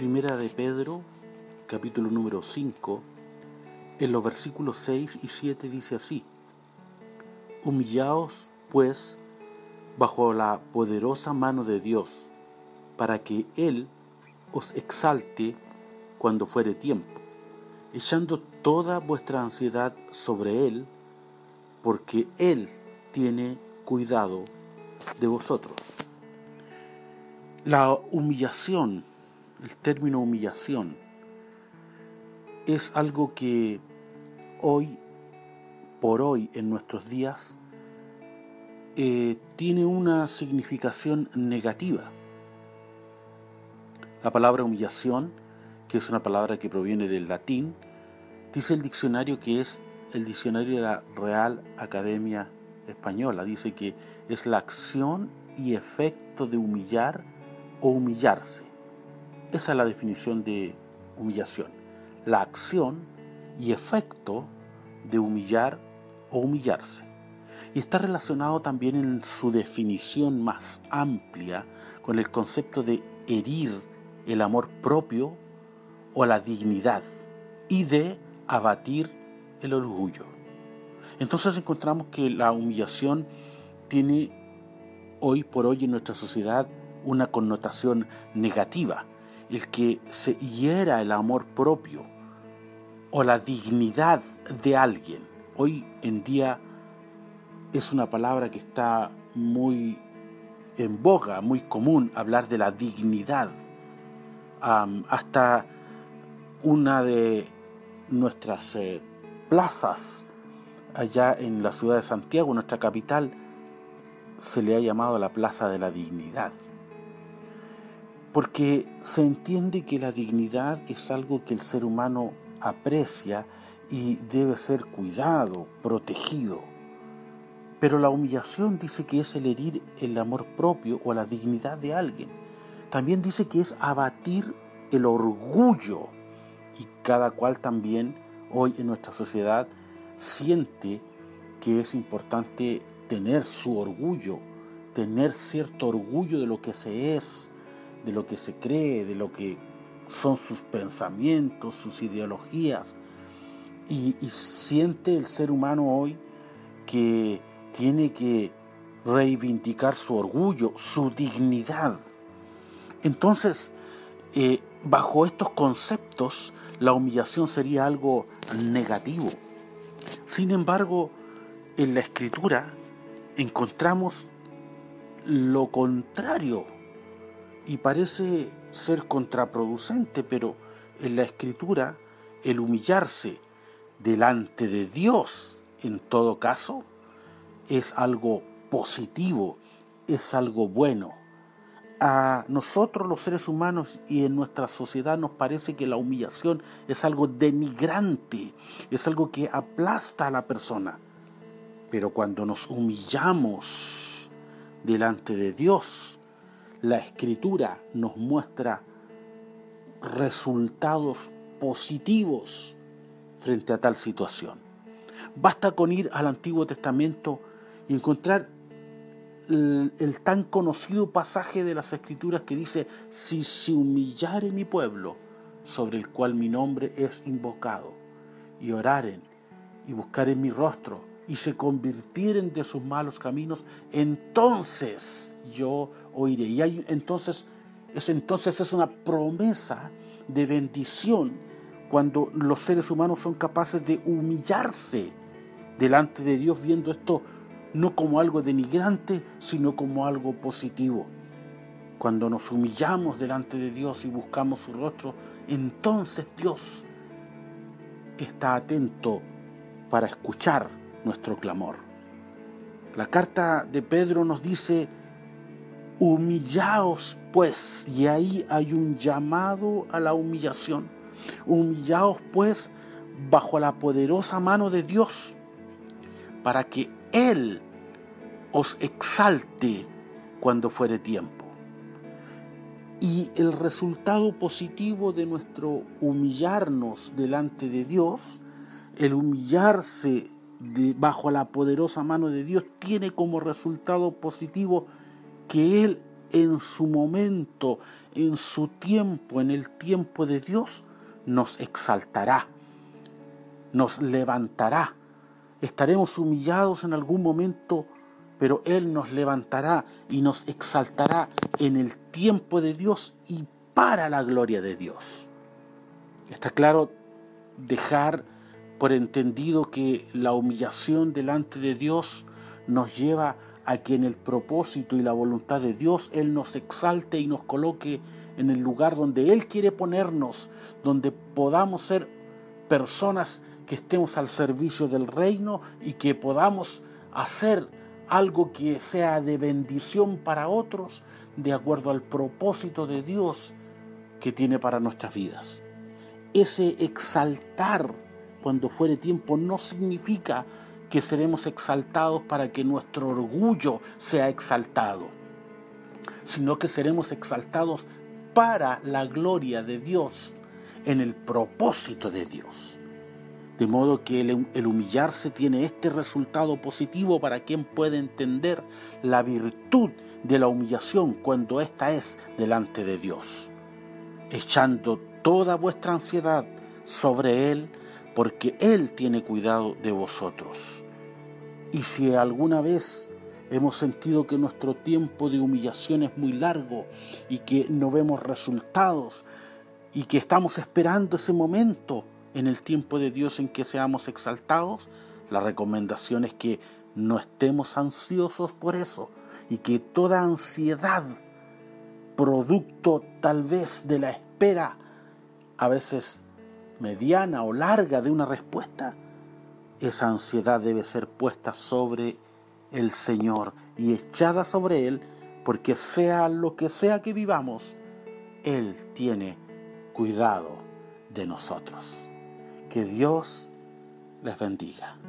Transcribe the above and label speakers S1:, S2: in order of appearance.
S1: Primera de Pedro, capítulo número 5, en los versículos 6 y 7 dice así, Humillaos, pues, bajo la poderosa mano de Dios, para que Él os exalte cuando fuere tiempo, echando toda vuestra ansiedad sobre Él, porque Él tiene cuidado de vosotros. La humillación el término humillación es algo que hoy, por hoy, en nuestros días, eh, tiene una significación negativa. La palabra humillación, que es una palabra que proviene del latín, dice el diccionario que es el diccionario de la Real Academia Española. Dice que es la acción y efecto de humillar o humillarse. Esa es la definición de humillación. La acción y efecto de humillar o humillarse. Y está relacionado también en su definición más amplia con el concepto de herir el amor propio o la dignidad y de abatir el orgullo. Entonces encontramos que la humillación tiene hoy por hoy en nuestra sociedad una connotación negativa el que se hiera el amor propio o la dignidad de alguien. Hoy en día es una palabra que está muy en boga, muy común hablar de la dignidad. hasta una de nuestras eh, plazas allá en la ciudad de Santiago, nuestra capital, se le ha llamado la Plaza de la Dignidad porque se entiende que la dignidad es algo que el ser humano aprecia y debe ser cuidado, protegido. Pero la humillación dice que es el herir el amor propio o la dignidad de alguien. También dice que es abatir el orgullo. Y cada cual también hoy en nuestra sociedad siente que es importante tener su orgullo, tener cierto orgullo de lo que se es, de lo que se cree, de lo que son sus pensamientos, sus ideologías. Y, siente el ser humano hoy que tiene que reivindicar su orgullo, su dignidad. Entonces, eh, bajo estos conceptos, la humillación sería algo negativo. Sin embargo, en la escritura encontramos lo contrario y parece ser contraproducente, pero en la escritura el humillarse delante de Dios, en todo caso, es algo positivo, es algo bueno. A nosotros los seres humanos y en nuestra sociedad nos parece que la humillación es algo denigrante, es algo que aplasta a la persona. Pero cuando nos humillamos delante de Dios, la escritura nos muestra resultados positivos frente a tal situación. Basta con ir al Antiguo Testamento y encontrar el, tan conocido pasaje de las Escrituras que dice, si se humillare mi pueblo, sobre el cual mi nombre es invocado, y oraren y buscaren mi rostro, y se convirtieren de sus malos caminos, entonces yo oiré. Y hay, entonces, es, entonces es una promesa de bendición cuando los seres humanos son capaces de humillarse delante de Dios viendo esto no como algo denigrante, sino como algo positivo. Cuando nos humillamos delante de Dios y buscamos su rostro, entonces Dios está atento para escuchar nuestro clamor. La carta de Pedro nos dice, Humillaos pues, y ahí hay un llamado a la humillación. Humillaos pues bajo la poderosa mano de Dios, para que Él os exalte cuando fuere tiempo. Y el resultado positivo de nuestro humillarnos delante de Dios, el humillarse bajo la poderosa mano de Dios, tiene como resultado positivo que Él en su momento, en su tiempo, en el tiempo de Dios, nos exaltará, nos levantará. Estaremos humillados en algún momento, pero Él nos levantará y nos exaltará en el tiempo de Dios y para la gloria de Dios. Está claro dejar por entendido que la humillación delante de Dios nos lleva a que en el propósito y la voluntad de Dios Él nos exalte y nos coloque en el lugar donde Él quiere ponernos, donde podamos ser personas que estemos al servicio del reino y que podamos hacer algo que sea de bendición para otros, de acuerdo al propósito de Dios que tiene para nuestras vidas. Ese exaltar cuando fuere tiempo no significa que seremos exaltados para que nuestro orgullo sea exaltado, sino que seremos exaltados para la gloria de Dios, en el propósito de Dios. De modo que el, humillarse tiene este resultado positivo para quien puede entender la virtud de la humillación cuando ésta es delante de Dios, echando toda vuestra ansiedad sobre Él, porque Él tiene cuidado de vosotros. Y si alguna vez hemos sentido que nuestro tiempo de humillación es muy largo y que no vemos resultados y que estamos esperando ese momento en el tiempo de Dios en que seamos exaltados, la recomendación es que no estemos ansiosos por eso y que toda ansiedad, producto tal vez de la espera, a veces mediana o larga de una respuesta, esa ansiedad debe ser puesta sobre el Señor y echada sobre Él, porque sea lo que sea que vivamos, Él tiene cuidado de nosotros. Que Dios les bendiga.